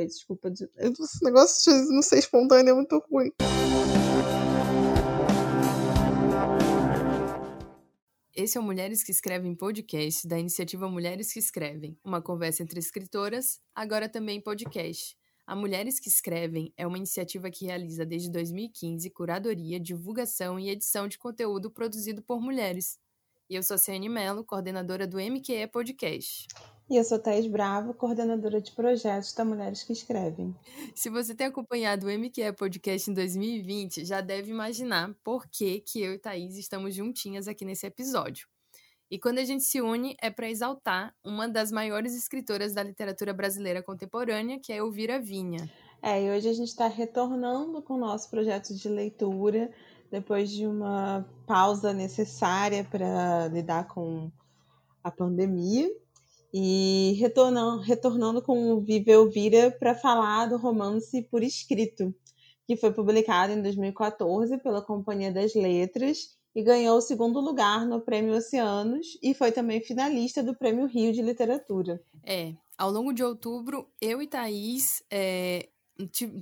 Peraí, desculpa. Esse negócio de não ser espontâneo é muito ruim. Esse é o Mulheres que Escrevem podcast da iniciativa Mulheres que Escrevem, uma conversa entre escritoras, agora também podcast. A Mulheres que Escrevem é uma iniciativa que realiza desde 2015 curadoria, divulgação e edição de conteúdo produzido por mulheres. E eu sou a Ciane Mello, coordenadora do MQE Podcast. E eu sou Thais Bravo, coordenadora de projetos da Mulheres que Escrevem. Se você tem acompanhado o MQE Podcast em 2020, já deve imaginar por que, que eu e Thaís estamos juntinhas aqui nesse episódio. E quando a gente se une é para exaltar uma das maiores escritoras da literatura brasileira contemporânea, que é Elvira Vinha. É, e hoje a gente está retornando com o nosso projeto de leitura, depois de uma pausa necessária para lidar com a pandemia. E retornando, retornando com o Vive Elvira para falar do romance Por Escrito, que foi publicado em 2014 pela Companhia das Letras e ganhou o segundo lugar no Prêmio Oceanos e foi também finalista do Prêmio Rio de Literatura. É, ao longo de outubro, eu e Thaís é,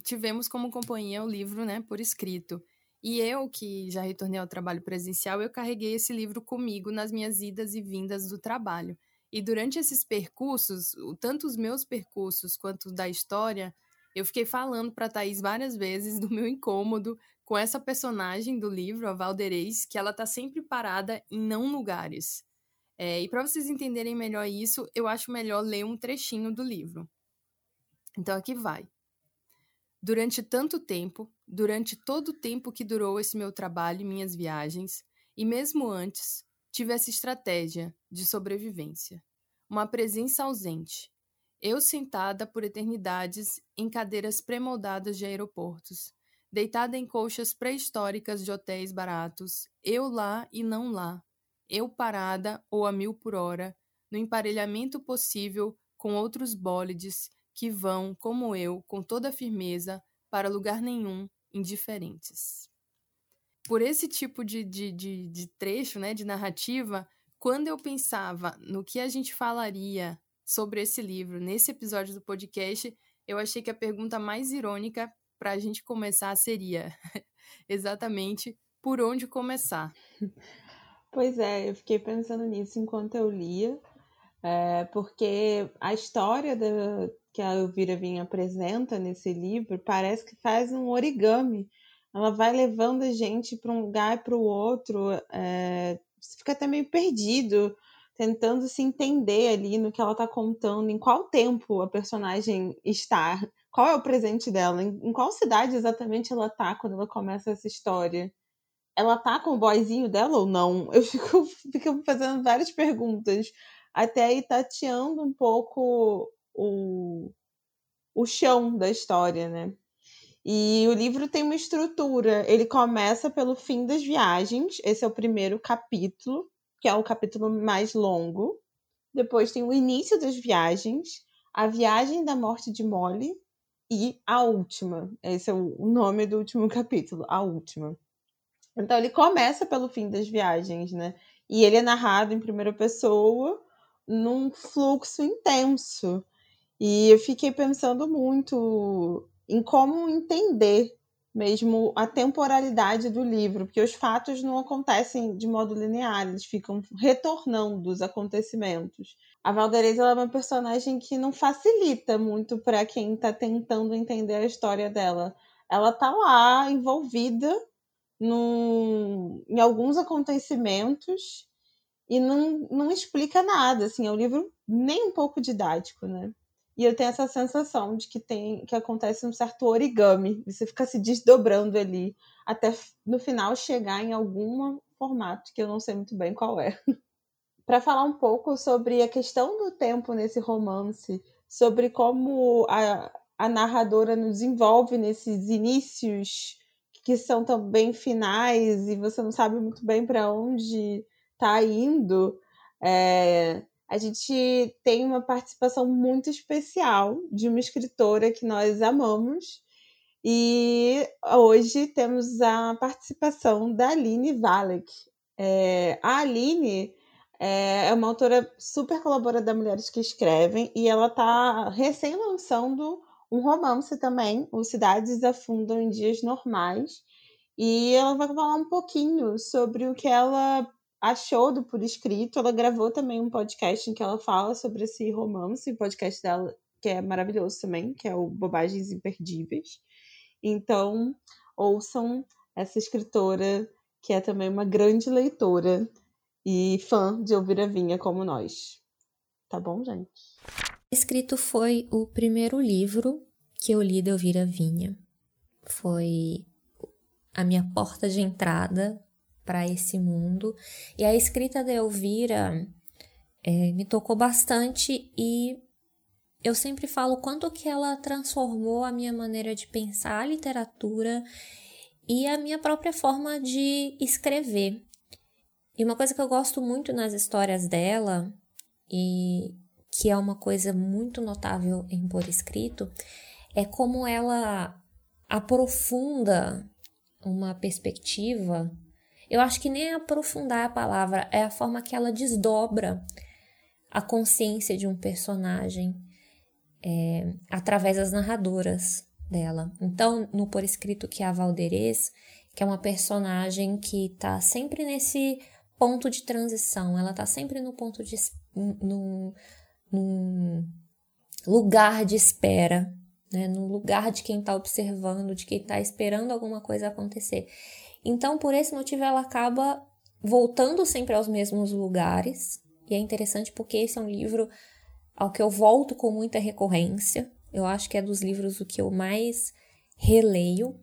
tivemos como companhia o livro né, Por Escrito. E eu, que já retornei ao trabalho presencial, eu carreguei esse livro comigo nas minhas idas e vindas do trabalho. E durante esses percursos, tanto os meus percursos quanto da história, eu fiquei falando para Thaís várias vezes do meu incômodo com essa personagem do livro, a Valderez, que ela tá sempre parada em não lugares. É, e para vocês entenderem melhor isso, eu acho melhor ler um trechinho do livro. Então aqui vai. Durante tanto tempo, durante todo o tempo que durou esse meu trabalho e minhas viagens, e mesmo antes, tive essa estratégia de sobrevivência. Uma presença ausente. Eu sentada por eternidades em cadeiras pré-moldadas de aeroportos, deitada em colchas pré-históricas de hotéis baratos, eu lá e não lá, eu parada ou a mil por hora, no emparelhamento possível com outros bólides que vão, como eu, com toda firmeza, para lugar nenhum, indiferentes por esse tipo de, de, de, de trecho, né, de narrativa, quando eu pensava no que a gente falaria sobre esse livro nesse episódio do podcast, eu achei que a pergunta mais irônica para a gente começar seria exatamente por onde começar. Pois é, eu fiquei pensando nisso enquanto eu lia, é, porque a história da, que a Elvira Vinha apresenta nesse livro parece que faz um origami ela vai levando a gente para um lugar e para o outro. É, você fica até meio perdido, tentando se entender ali no que ela está contando, em qual tempo a personagem está, qual é o presente dela, em, em qual cidade exatamente ela está quando ela começa essa história. Ela tá com o boyzinho dela ou não? Eu fico, fico fazendo várias perguntas, até ir tateando um pouco o, o chão da história, né? E o livro tem uma estrutura. Ele começa pelo fim das viagens. Esse é o primeiro capítulo, que é o capítulo mais longo. Depois tem o início das viagens, a viagem da morte de Molly e a última. Esse é o nome do último capítulo, a última. Então ele começa pelo fim das viagens, né? E ele é narrado em primeira pessoa num fluxo intenso. E eu fiquei pensando muito em como entender mesmo a temporalidade do livro, porque os fatos não acontecem de modo linear, eles ficam retornando os acontecimentos. A Valdereza é uma personagem que não facilita muito para quem está tentando entender a história dela. Ela está lá envolvida em alguns acontecimentos e não, não explica nada. Assim, é um livro nem um pouco didático, né? E eu tenho essa sensação de que tem que acontece um certo origami, você fica se desdobrando ali até no final chegar em algum formato que eu não sei muito bem qual é. Para falar um pouco sobre a questão do tempo nesse romance, sobre como a, a narradora nos envolve nesses inícios que são também finais e você não sabe muito bem para onde está indo. É, a gente tem uma participação muito especial de uma escritora que nós amamos. E hoje temos a participação da Aline Valek. É, a Aline é, é uma autora super colaboradora da Mulheres que Escrevem e ela está recém lançando um romance também, o Cidades Afundam em Dias Normais. E ela vai falar um pouquinho sobre o que ela achou do Por Escrito. Ela gravou também um podcast em que ela fala sobre esse romance, podcast dela, que é maravilhoso também, que é o Bobagens Imperdíveis. Então, ouçam essa escritora, que é também uma grande leitora e fã de Ouvir a Vinha como nós. Tá bom, gente? Escrito foi o primeiro livro que eu li de Ouvir a Vinha. Foi a minha porta de entrada para esse mundo. E a escrita de Elvira é, me tocou bastante e eu sempre falo quanto que ela transformou a minha maneira de pensar a literatura e a minha própria forma de escrever. E uma coisa que eu gosto muito nas histórias dela, e que é uma coisa muito notável em Por Escrito, é como ela aprofunda uma perspectiva. Eu acho que nem aprofundar a palavra, é a forma que ela desdobra a consciência de um personagem é, através das narradoras dela. Então, no Por Escrito, que é a Valderez, que é uma personagem que tá sempre nesse ponto de transição, ela tá sempre no ponto de. no, no lugar de espera, né? no lugar de quem está observando, de quem está esperando alguma coisa acontecer. Então, por esse motivo, ela acaba voltando sempre aos mesmos lugares, e é interessante porque esse é um livro ao que eu volto com muita recorrência. Eu acho que é dos livros o que eu mais releio.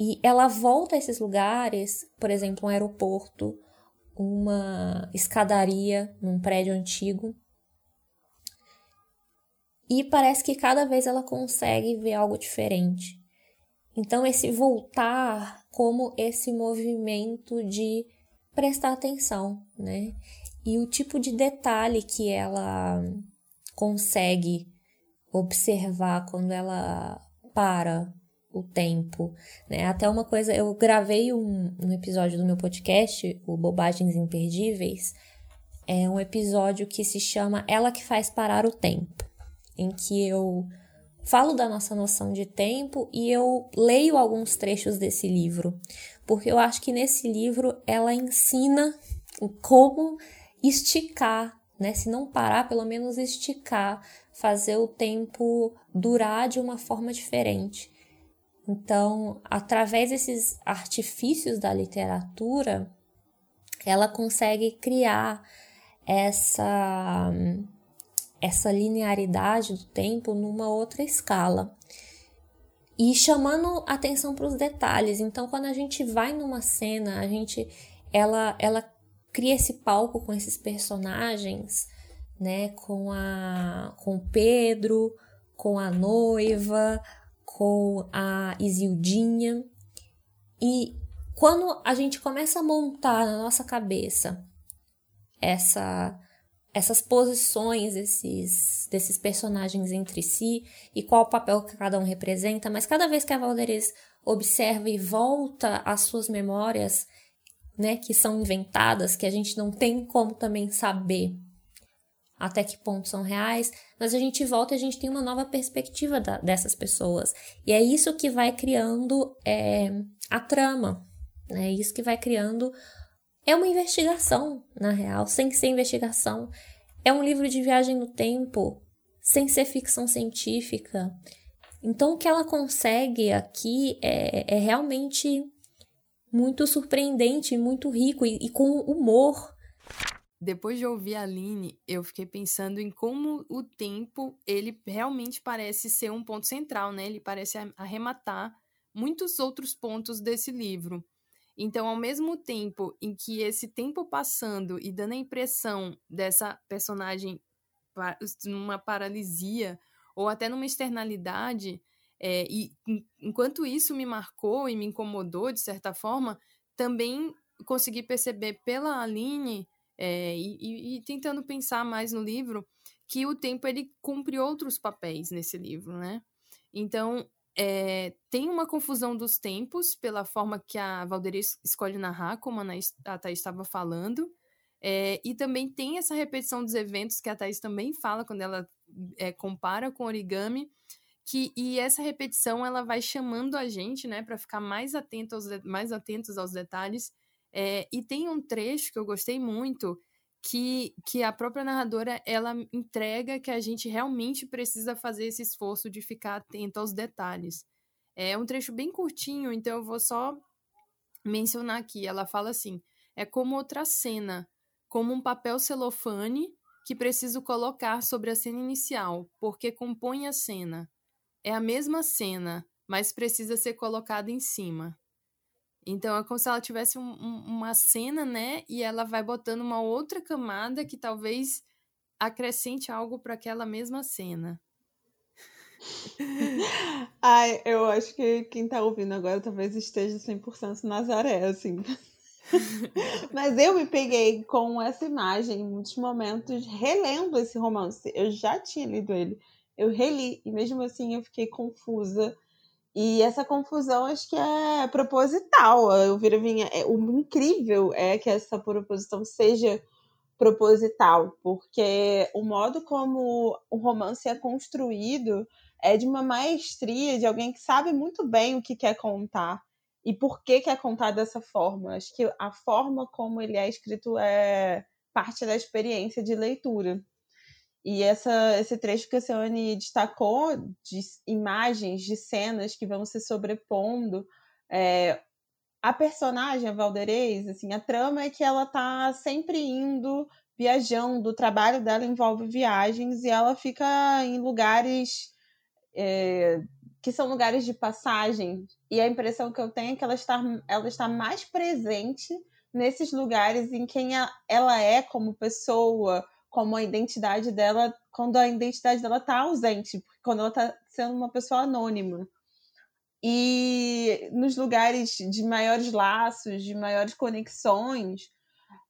E ela volta a esses lugares, por exemplo, um aeroporto, uma escadaria num prédio antigo. E parece que cada vez ela consegue ver algo diferente. Então, esse voltar como esse movimento de prestar atenção, né? e o tipo de detalhe que ela consegue observar quando ela para o tempo, né? Até uma coisa, eu gravei um, um episódio do meu podcast, o Bobagens Imperdíveis, é um episódio que se chama Ela que faz parar o tempo, em que eu falo da nossa noção de tempo e eu leio alguns trechos desse livro, porque eu acho que nesse livro ela ensina como esticar, né? Se não parar, pelo menos esticar, fazer o tempo durar de uma forma diferente. Então, através desses artifícios da literatura, ela consegue criar essa essa linearidade do tempo numa outra escala. E chamando atenção para os detalhes. Então, quando a gente vai numa cena, a gente ela ela cria esse palco com esses personagens, né, com a com Pedro, com a noiva, com a Isildinha. E quando a gente começa a montar na nossa cabeça essa essas posições desses, desses personagens entre si e qual o papel que cada um representa, mas cada vez que a Valderez observa e volta às suas memórias né, que são inventadas, que a gente não tem como também saber até que ponto são reais, mas a gente volta e a gente tem uma nova perspectiva da, dessas pessoas. E é isso que vai criando é, a trama, né? é isso que vai criando. É uma investigação, na real, sem ser investigação. É um livro de viagem no tempo, sem ser ficção científica. Então, o que ela consegue aqui é, é realmente muito surpreendente, muito rico e, e com humor. Depois de ouvir a Aline, eu fiquei pensando em como o tempo, ele realmente parece ser um ponto central, né? Ele parece arrematar muitos outros pontos desse livro. Então, ao mesmo tempo em que esse tempo passando e dando a impressão dessa personagem numa paralisia ou até numa externalidade, é, e enquanto isso me marcou e me incomodou, de certa forma, também consegui perceber pela Aline, é, e, e, tentando pensar mais no livro, que o tempo ele cumpre outros papéis nesse livro, né? Então, é, tem uma confusão dos tempos pela forma que a Valderice escolhe narrar, como a Thaís estava falando, é, e também tem essa repetição dos eventos que a Thaís também fala quando ela é, compara com origami, que e essa repetição ela vai chamando a gente, né, para ficar mais atento aos mais atentos aos detalhes. E tem um trecho que eu gostei muito que, que a própria narradora ela entrega que a gente realmente precisa fazer esse esforço de ficar atento aos detalhes. É um trecho bem curtinho, então eu vou só mencionar aqui. Ela fala assim: é como outra cena, como um papel celofane que preciso colocar sobre a cena inicial, porque compõe a cena. É a mesma cena, mas precisa ser colocada em cima. Então é como se ela tivesse um, um, uma cena, né? E ela vai botando uma outra camada que talvez acrescente algo para aquela mesma cena. Ai, eu acho que quem tá ouvindo agora talvez esteja 100% Nazaré, assim. Mas eu me peguei com essa imagem em muitos momentos, relendo esse romance. Eu já tinha lido ele, eu reli, e mesmo assim eu fiquei confusa e essa confusão acho que é proposital. Eu vira vinha, é, o incrível é que essa proposição seja proposital, porque o modo como o romance é construído é de uma maestria de alguém que sabe muito bem o que quer contar e por que quer contar dessa forma. Acho que a forma como ele é escrito é parte da experiência de leitura. E essa, esse trecho que a Cione destacou, de imagens, de cenas que vão se sobrepondo, é, a personagem, a Valderez, assim, a trama é que ela tá sempre indo, viajando, o trabalho dela envolve viagens e ela fica em lugares é, que são lugares de passagem. E a impressão que eu tenho é que ela está, ela está mais presente nesses lugares em quem ela é como pessoa, como a identidade dela, quando a identidade dela está ausente, quando ela está sendo uma pessoa anônima. E nos lugares de maiores laços, de maiores conexões,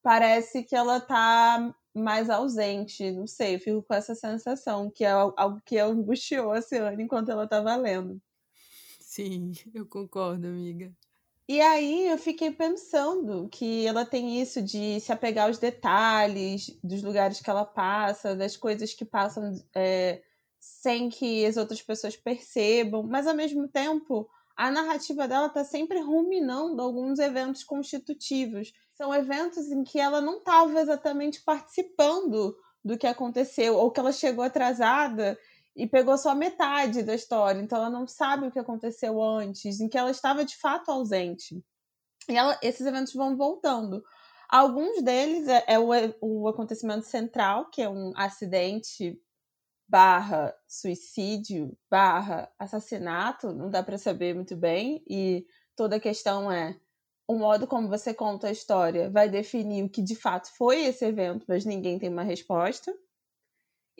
parece que ela está mais ausente. Não sei, eu fico com essa sensação, que é algo que angustiou a Ciane enquanto ela estava lendo. Sim, eu concordo, amiga. E aí eu fiquei pensando que ela tem isso de se apegar aos detalhes dos lugares que ela passa, das coisas que passam é, sem que as outras pessoas percebam, mas ao mesmo tempo a narrativa dela está sempre ruminando alguns eventos constitutivos. São eventos em que ela não estava exatamente participando do que aconteceu, ou que ela chegou atrasada e pegou só metade da história, então ela não sabe o que aconteceu antes, em que ela estava de fato ausente. E ela, esses eventos vão voltando. Alguns deles é, é o, o acontecimento central, que é um acidente barra suicídio barra assassinato, não dá para saber muito bem, e toda a questão é o modo como você conta a história vai definir o que de fato foi esse evento, mas ninguém tem uma resposta.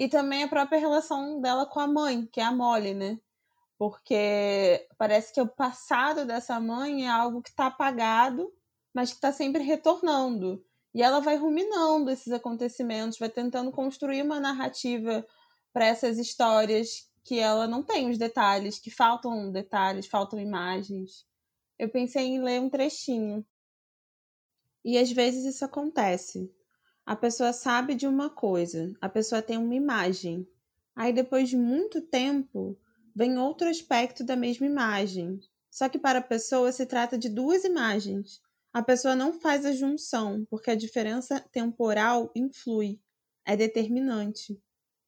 E também a própria relação dela com a mãe, que é a Molly, né? Porque parece que o passado dessa mãe é algo que está apagado, mas que está sempre retornando. E ela vai ruminando esses acontecimentos, vai tentando construir uma narrativa para essas histórias que ela não tem os detalhes, que faltam detalhes, faltam imagens. Eu pensei em ler um trechinho. E às vezes isso acontece. A pessoa sabe de uma coisa, a pessoa tem uma imagem. Aí depois de muito tempo, vem outro aspecto da mesma imagem. Só que para a pessoa se trata de duas imagens. A pessoa não faz a junção, porque a diferença temporal influi, é determinante.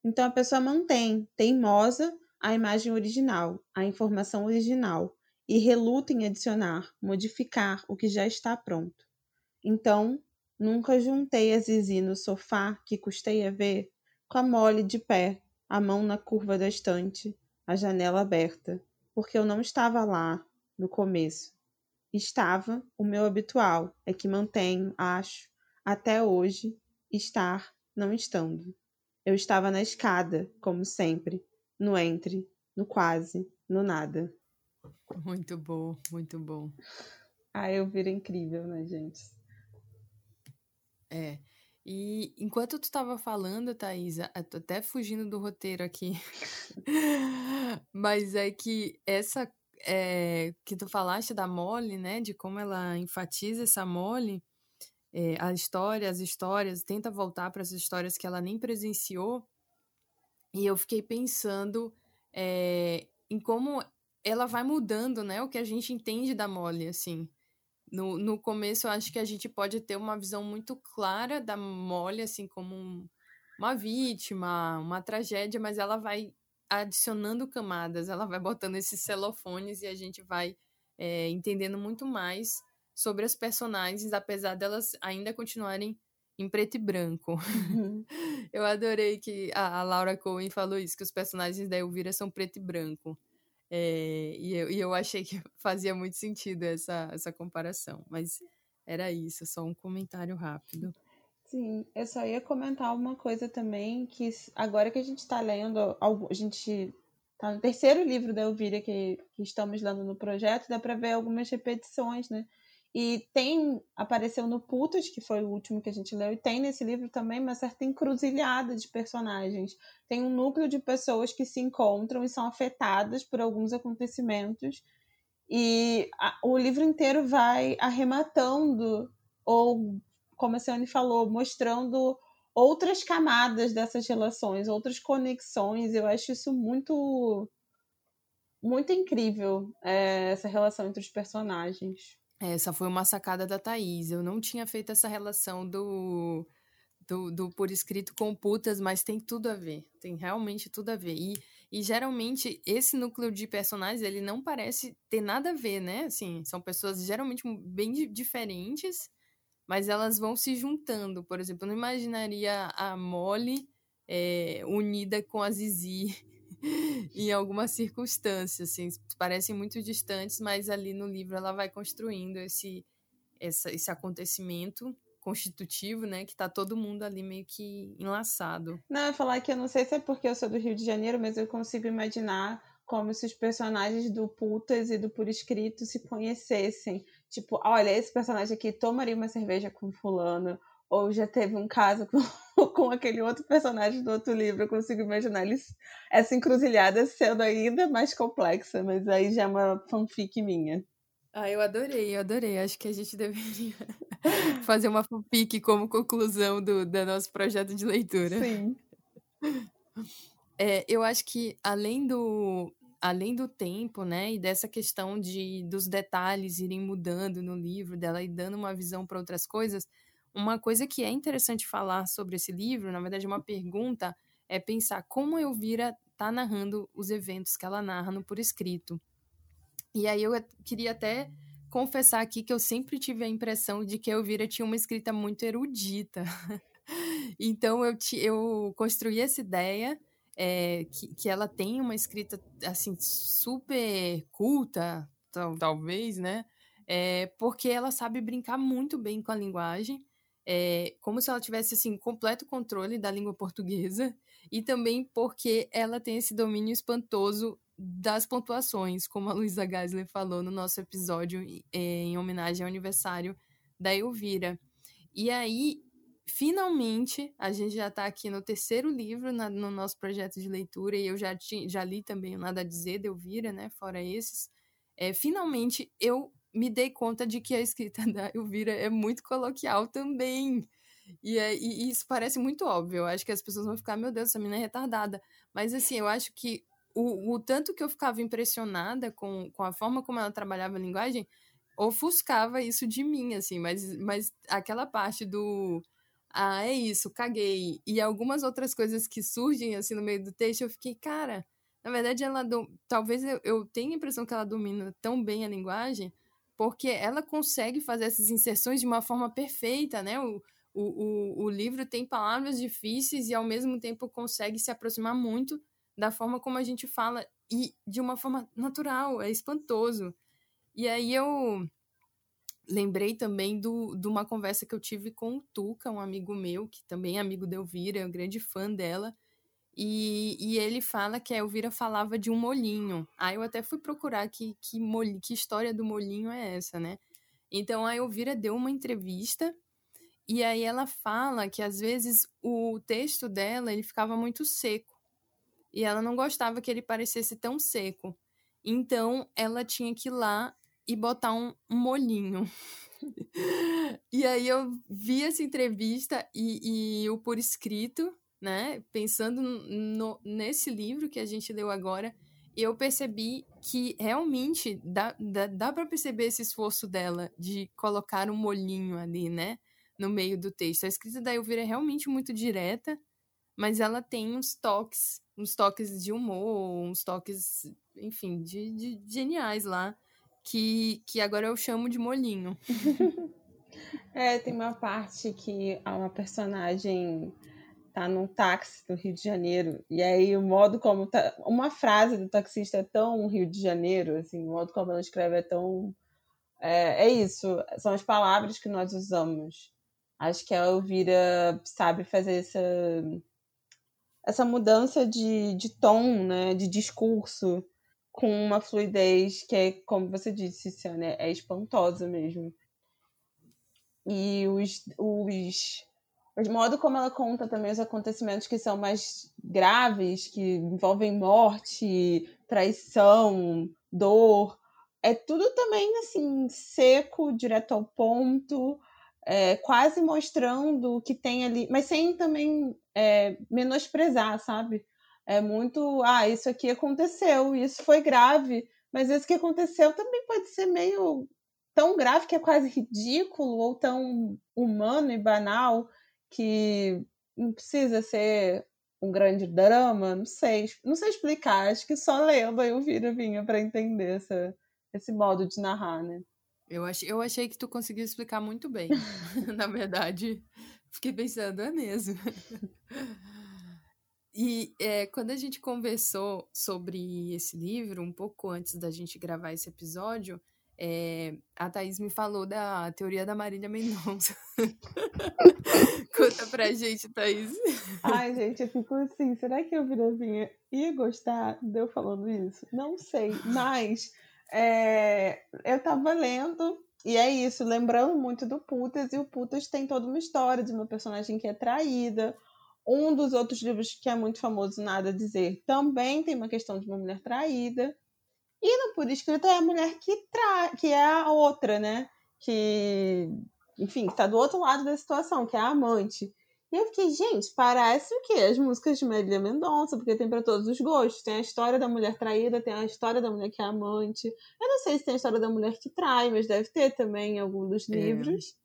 Então a pessoa mantém, teimosa, a imagem original, a informação original, e reluta em adicionar, modificar o que já está pronto. Então, Nunca juntei a Zizi no sofá que custei a ver, com a mole de pé, a mão na curva da estante, a janela aberta, porque eu não estava lá no começo. Estava o meu habitual, é que mantenho, acho, até hoje, estar não estando. Eu estava na escada, como sempre, no entre, no quase, no nada. Muito bom, muito bom. Ah, eu viro incrível, né, gente? É. E enquanto tu estava falando, Thaisa, até fugindo do roteiro aqui, mas é que essa é, que tu falaste da Molly, né, de como ela enfatiza essa Molly, é, a história, as histórias, tenta voltar para as histórias que ela nem presenciou, e eu fiquei pensando é, em como ela vai mudando, né? O que a gente entende da Molly, assim. No, no começo, eu acho que a gente pode ter uma visão muito clara da Molly, assim, como um, uma vítima, uma tragédia, mas ela vai adicionando camadas, ela vai botando esses celofones e a gente vai é, entendendo muito mais sobre as personagens, apesar delas ainda continuarem em preto e branco. Uhum. eu adorei que a, a, Laura Cohen falou isso, que os personagens da Elvira são preto e branco. É, e, eu, e eu achei que fazia muito sentido essa, essa comparação. Mas era isso, só um comentário rápido. Sim, eu só ia comentar uma coisa também, que agora que a gente está lendo, a gente tá no terceiro livro da Elvira que, que estamos lendo no projeto, dá para ver algumas repetições, né? E tem, apareceu no Putas, que foi o último que a gente leu, e tem nesse livro também uma certa encruzilhada de personagens. Tem um núcleo de pessoas que se encontram e são afetadas por alguns acontecimentos. E a, o livro inteiro vai arrematando, ou, como a Ciane falou, mostrando outras camadas dessas relações, outras conexões. Eu acho isso muito, muito incrível, é, essa relação entre os personagens. Essa foi uma sacada da Thaís. Eu não tinha feito essa relação do, do, do por escrito com putas, mas tem tudo a ver. Tem realmente tudo a ver. E, e geralmente esse núcleo de personagens, ele não parece ter nada a ver, né? Assim, são pessoas geralmente bem diferentes, mas elas vão se juntando. Por exemplo, eu não imaginaria a Molly é, unida com a Zizi em algumas circunstâncias, assim, parecem muito distantes, mas ali no livro ela vai construindo esse, essa, esse acontecimento constitutivo, né, que tá todo mundo ali meio que enlaçado. Não, eu falar que eu não sei se é porque eu sou do Rio de Janeiro, mas eu consigo imaginar como se os personagens do Putas e do Por Escrito se conhecessem. Tipo, olha, esse personagem aqui tomaria uma cerveja com fulano, ou já teve um caso com, com aquele outro personagem do outro livro, eu consigo imaginar eles, essa encruzilhada sendo ainda mais complexa, mas aí já é uma fanfic minha. Ah, eu adorei, eu adorei. Acho que a gente deveria fazer uma fanfic como conclusão do, do nosso projeto de leitura. Sim. É, eu acho que além do, além do tempo, né, e dessa questão de dos detalhes irem mudando no livro, dela e dando uma visão para outras coisas, uma coisa que é interessante falar sobre esse livro, na verdade, uma pergunta, é pensar como a Elvira está narrando os eventos que ela narra no por escrito. E aí eu queria até confessar aqui que eu sempre tive a impressão de que a Elvira tinha uma escrita muito erudita. então eu, eu construí essa ideia é, que, que ela tem uma escrita assim super culta, tal, talvez, né? É, porque ela sabe brincar muito bem com a linguagem é, como se ela tivesse assim completo controle da língua portuguesa e também porque ela tem esse domínio espantoso das pontuações, como a Luísa Geisler falou no nosso episódio é, em homenagem ao aniversário da Elvira. E aí, finalmente, a gente já está aqui no terceiro livro na, no nosso projeto de leitura e eu já, ti, já li também o Nada a Dizer de Elvira, né, fora esses. É, finalmente, eu me dei conta de que a escrita da Elvira é muito coloquial também. E, é, e, isso parece muito óbvio. Eu acho que as pessoas vão ficar, meu Deus, essa menina é retardada. Mas assim, eu acho que o, o tanto que eu ficava impressionada com, com a forma como ela trabalhava a linguagem ofuscava isso de mim, assim, mas, mas aquela parte do ah, é isso, caguei, e algumas outras coisas que surgem assim no meio do texto, eu fiquei, cara, na verdade ela do... talvez eu, eu tenha a impressão que ela domina tão bem a linguagem porque ela consegue fazer essas inserções de uma forma perfeita, né? O, o, o, o livro tem palavras difíceis e ao mesmo tempo consegue se aproximar muito da forma como a gente fala e de uma forma natural, é espantoso. E aí eu lembrei também do, de uma conversa que eu tive com o Tuca, um amigo meu, que também é amigo da Elvira, é um grande fã dela, e, e ele fala que a Elvira falava de um molinho. Aí eu até fui procurar que, que, mol, que história do molinho é essa, né? Então a Elvira deu uma entrevista e aí ela fala que às vezes o texto dela ele ficava muito seco. E ela não gostava que ele parecesse tão seco. Então ela tinha que ir lá e botar um, um molinho. e aí eu vi essa entrevista e, e o por escrito né? Pensando no, nesse livro que a gente leu agora, eu percebi que realmente dá, dá, dá para perceber esse esforço dela de colocar um molhinho ali, né? No meio do texto. A escrita da Elvira é realmente muito direta, mas ela tem uns toques, uns toques de humor, uns toques, enfim, de, de geniais lá, que, que agora eu chamo de molhinho. é, tem uma parte que há uma personagem tá num táxi do Rio de Janeiro, e aí o modo como tá. Uma frase do taxista é tão Rio de Janeiro, assim, o modo como ela escreve é tão. É, é isso, são as palavras que nós usamos. Acho que a Elvira sabe fazer essa, essa mudança de, de tom, né, de discurso, com uma fluidez que é, como você disse, Ciane, é espantosa mesmo. E os, os o modo como ela conta também os acontecimentos que são mais graves, que envolvem morte, traição, dor, é tudo também assim seco, direto ao ponto, é, quase mostrando o que tem ali, mas sem também é, menosprezar, sabe? É muito, ah, isso aqui aconteceu, isso foi grave, mas isso que aconteceu também pode ser meio tão grave que é quase ridículo ou tão humano e banal que não precisa ser um grande drama, não sei, não sei explicar, acho que só lendo aí o Vira vinha para entender essa, esse modo de narrar, né? Eu achei, eu achei que tu conseguiu explicar muito bem. Na verdade, fiquei pensando, é mesmo. e é, quando a gente conversou sobre esse livro, um pouco antes da gente gravar esse episódio, é, a Thaís me falou da teoria da Marília Mendonça. Conta pra gente, Thaís. Ai, gente, eu fico assim, será que eu Virazinha ia gostar de eu falando isso? Não sei, mas é, eu tava lendo e é isso, lembrando muito do Putas, e o Putas tem toda uma história de uma personagem que é traída. Um dos outros livros que é muito famoso, Nada a Dizer, também tem uma questão de uma mulher traída. E no Por Escrito é a mulher que, tra... que é a outra, né? Que, enfim, está do outro lado da situação, que é a amante. E eu fiquei, gente, parece o quê? As músicas de Marília Mendonça, porque tem para todos os gostos. Tem a história da mulher traída, tem a história da mulher que é amante. Eu não sei se tem a história da mulher que trai, mas deve ter também em algum dos é. livros.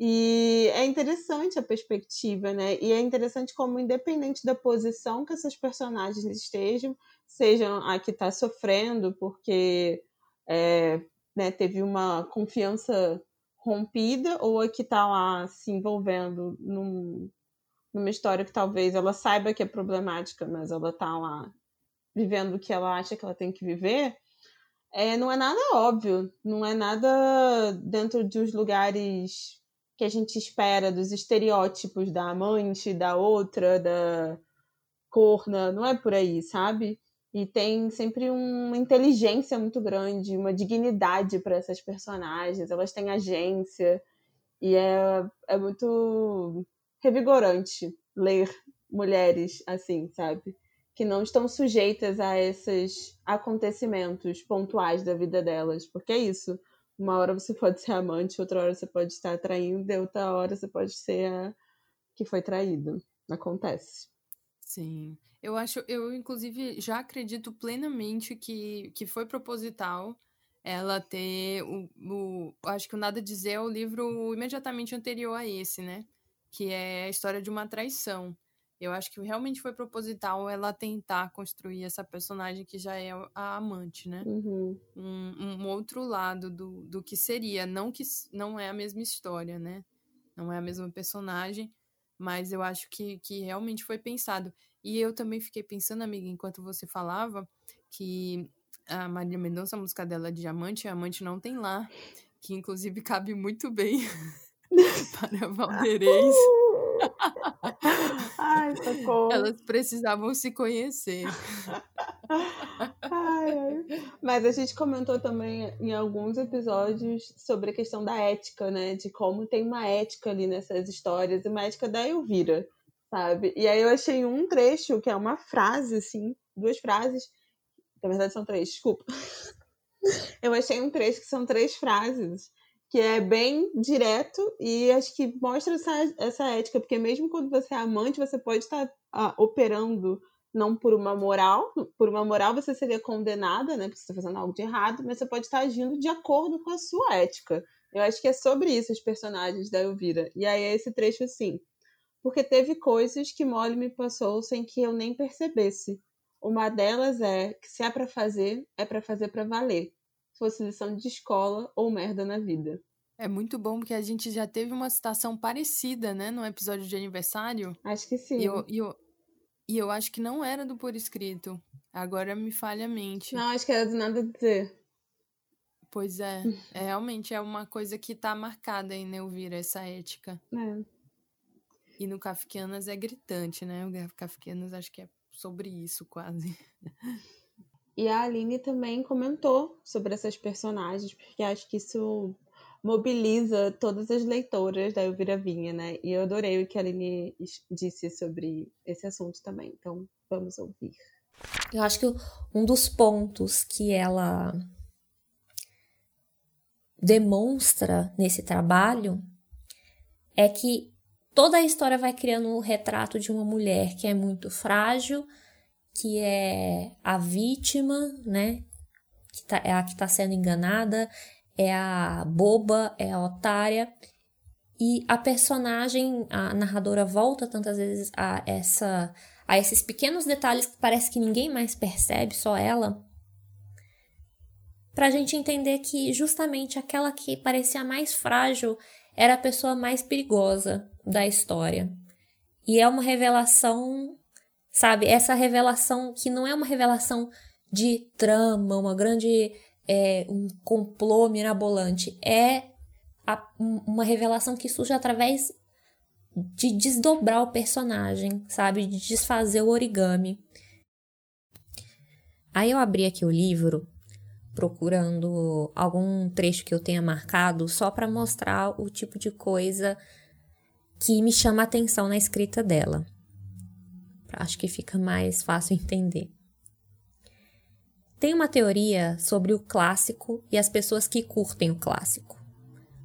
E é interessante a perspectiva, né? E é interessante como, independente da posição que essas personagens estejam, sejam a que está sofrendo porque é, né, teve uma confiança rompida ou a que está lá se envolvendo num, numa história que talvez ela saiba que é problemática, mas ela está lá vivendo o que ela acha que ela tem que viver, é, não é nada óbvio, não é nada dentro dos lugares que a gente espera, dos estereótipos da amante, da outra, da corna, não é por aí, sabe? E tem sempre uma inteligência muito grande, uma dignidade para essas personagens. Elas têm agência. E é, é muito revigorante ler mulheres assim, sabe? Que não estão sujeitas a esses acontecimentos pontuais da vida delas. Porque é isso. Uma hora você pode ser amante, outra hora você pode estar traindo, outra hora você pode ser a que foi traído. Acontece. Sim. Eu acho, eu inclusive já acredito plenamente que, que foi proposital ela ter o, o. Acho que o Nada Dizer é o livro imediatamente anterior a esse, né? Que é a história de uma traição. Eu acho que realmente foi proposital ela tentar construir essa personagem que já é a amante, né? Uhum. Um, um, outro lado do, do que seria. Não que não é a mesma história, né? Não é a mesma personagem, mas eu acho que, que realmente foi pensado. E eu também fiquei pensando, amiga, enquanto você falava, que a Maria Mendonça, a música dela é Diamante, a Amante Não Tem Lá, que inclusive cabe muito bem para Valdeirês. Ai, socorro. Elas precisavam se conhecer. Ai, mas a gente comentou também em alguns episódios sobre a questão da ética, né? De como tem uma ética ali nessas histórias, e uma ética da Elvira sabe? E aí eu achei um trecho que é uma frase, assim, duas frases. Na verdade são três, desculpa. Eu achei um trecho que são três frases, que é bem direto e acho que mostra essa, essa ética, porque mesmo quando você é amante, você pode estar ah, operando não por uma moral. Por uma moral você seria condenada, né? Porque você está fazendo algo de errado, mas você pode estar agindo de acordo com a sua ética. Eu acho que é sobre isso os personagens da Elvira. E aí é esse trecho assim. Porque teve coisas que Molly me passou sem que eu nem percebesse. Uma delas é que se é para fazer, é para fazer para valer. Fosse lição de escola ou merda na vida. É muito bom porque a gente já teve uma citação parecida, né, no episódio de aniversário. Acho que sim. E eu, eu, e eu acho que não era do por escrito. Agora me falha a mente. Não, acho que era do nada dizer. Pois é, é realmente é uma coisa que tá marcada em Neuvira, essa ética. É. E no Kafkianas é gritante, né? O Kafkianas acho que é sobre isso quase. E a Aline também comentou sobre essas personagens, porque acho que isso mobiliza todas as leitoras da Elvira Vinha, né? E eu adorei o que a Aline disse sobre esse assunto também. Então, vamos ouvir. Eu acho que um dos pontos que ela demonstra nesse trabalho é que toda a história vai criando o um retrato de uma mulher que é muito frágil, que é a vítima, né? Que tá, é a que está sendo enganada, é a boba, é a otária. E a personagem, a narradora volta tantas vezes a essa a esses pequenos detalhes que parece que ninguém mais percebe, só ela, para a gente entender que justamente aquela que parecia mais frágil era a pessoa mais perigosa da história. E é uma revelação, sabe? Essa revelação que não é uma revelação de trama, uma grande é, um complô mirabolante. É a, uma revelação que surge através de desdobrar o personagem, sabe? De desfazer o origami. Aí eu abri aqui o livro procurando algum trecho que eu tenha marcado só para mostrar o tipo de coisa que me chama a atenção na escrita dela. Acho que fica mais fácil entender. Tem uma teoria sobre o clássico e as pessoas que curtem o clássico.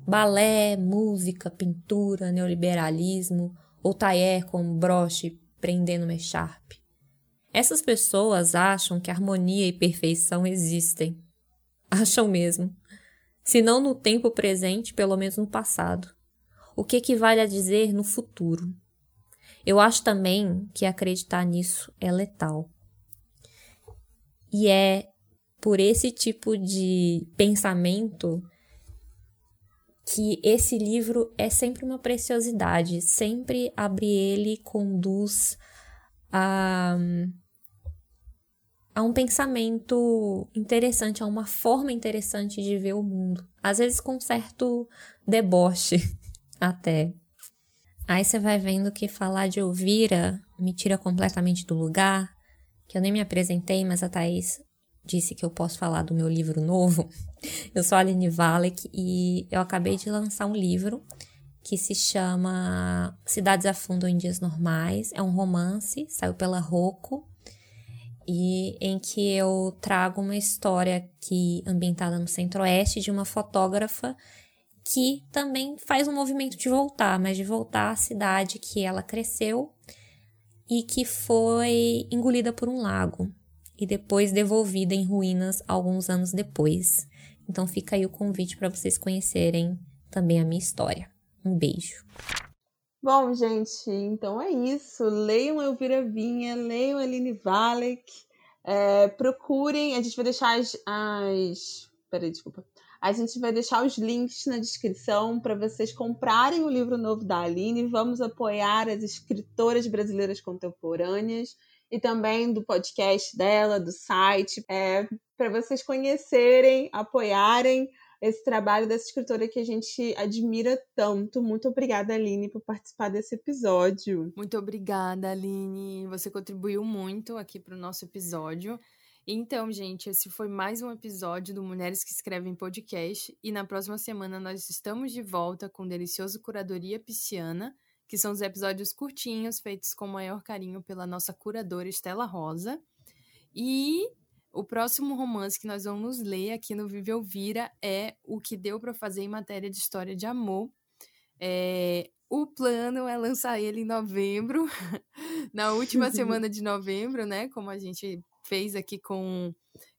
Balé, música, pintura, neoliberalismo, ou taier com broche prendendo uma echarpe. Essas pessoas acham que harmonia e perfeição existem. Acham mesmo. Se não no tempo presente, pelo menos no passado. O que equivale a dizer no futuro. Eu acho também que acreditar nisso é letal. E é por esse tipo de pensamento que esse livro é sempre uma preciosidade, sempre abrir ele conduz a, a um pensamento interessante, a uma forma interessante de ver o mundo, às vezes com certo deboche até. Aí você vai vendo que falar de Elvira me tira completamente do lugar, que eu nem me apresentei, mas a Thaís disse que eu posso falar do meu livro novo. Eu sou a Aline Valek e eu acabei de lançar um livro que se chama Cidades Afundam em Dias Normais. É um romance, saiu pela Rocco, e em que eu trago uma história que ambientada no Centro-Oeste de uma fotógrafa que também faz um movimento de voltar, mas de voltar à cidade que ela cresceu e que foi engolida por um lago e depois devolvida em ruínas alguns anos depois. Então fica aí o convite para vocês conhecerem também a minha história. Um beijo. Bom, gente, então é isso. Leiam Elvira Vinha, leiam Aline Valek, é, procurem. A gente vai deixar as, as. Peraí, desculpa. A gente vai deixar os links na descrição para vocês comprarem o livro novo da Aline. Vamos apoiar as escritoras brasileiras contemporâneas e também do podcast dela, do site, é, para vocês conhecerem, apoiarem esse trabalho dessa escritora que a gente admira tanto. Muito obrigada, Aline, por participar desse episódio. Muito obrigada, Aline. Você contribuiu muito aqui para o nosso episódio. Então, gente, esse foi mais um episódio do Mulheres que Escrevem Podcast. E na próxima semana nós estamos de volta com o delicioso Curadoria Pisciana que são os episódios curtinhos, feitos com o maior carinho pela nossa curadora Estela Rosa. E o próximo romance que nós vamos ler aqui no Vive Elvira é O que Deu para Fazer em Matéria de História de Amor. É, o plano é lançar ele em novembro, na última semana de novembro, né? Como a gente fez aqui com,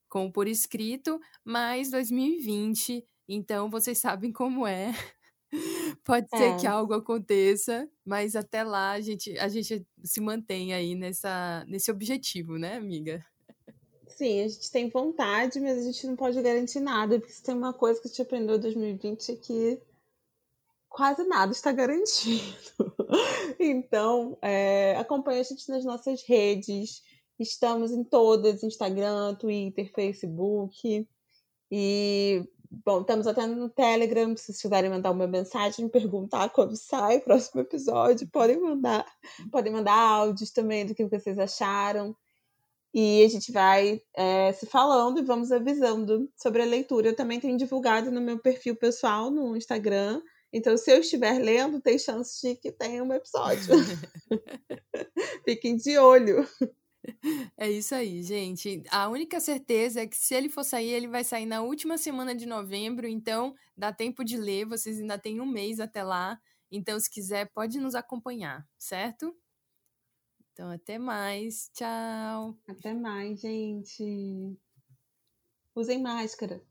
com por escrito, mas 2020, então vocês sabem como é. Pode ser é. que algo aconteça, mas até lá a gente, a gente se mantém aí nessa, nesse objetivo, né, amiga? Sim, a gente tem vontade, mas a gente não pode garantir nada, porque se tem uma coisa que a gente aprendeu em 2020 é que quase nada está garantido. então, é, acompanhe a gente nas nossas redes. Estamos em todas: Instagram, Twitter, Facebook. E, bom, estamos até no Telegram. Se vocês quiserem mandar uma mensagem, perguntar quando sai o próximo episódio, podem mandar. Podem mandar áudios também do que vocês acharam. E a gente vai é, se falando e vamos avisando sobre a leitura. Eu também tenho divulgado no meu perfil pessoal no Instagram. Então, se eu estiver lendo, tem chance de que tenha um episódio. Fiquem de olho. É isso aí, gente. A única certeza é que se ele for sair, ele vai sair na última semana de novembro. Então, dá tempo de ler. Vocês ainda têm um mês até lá. Então, se quiser, pode nos acompanhar, certo? Então, até mais. Tchau. Até mais, gente. Usem máscara.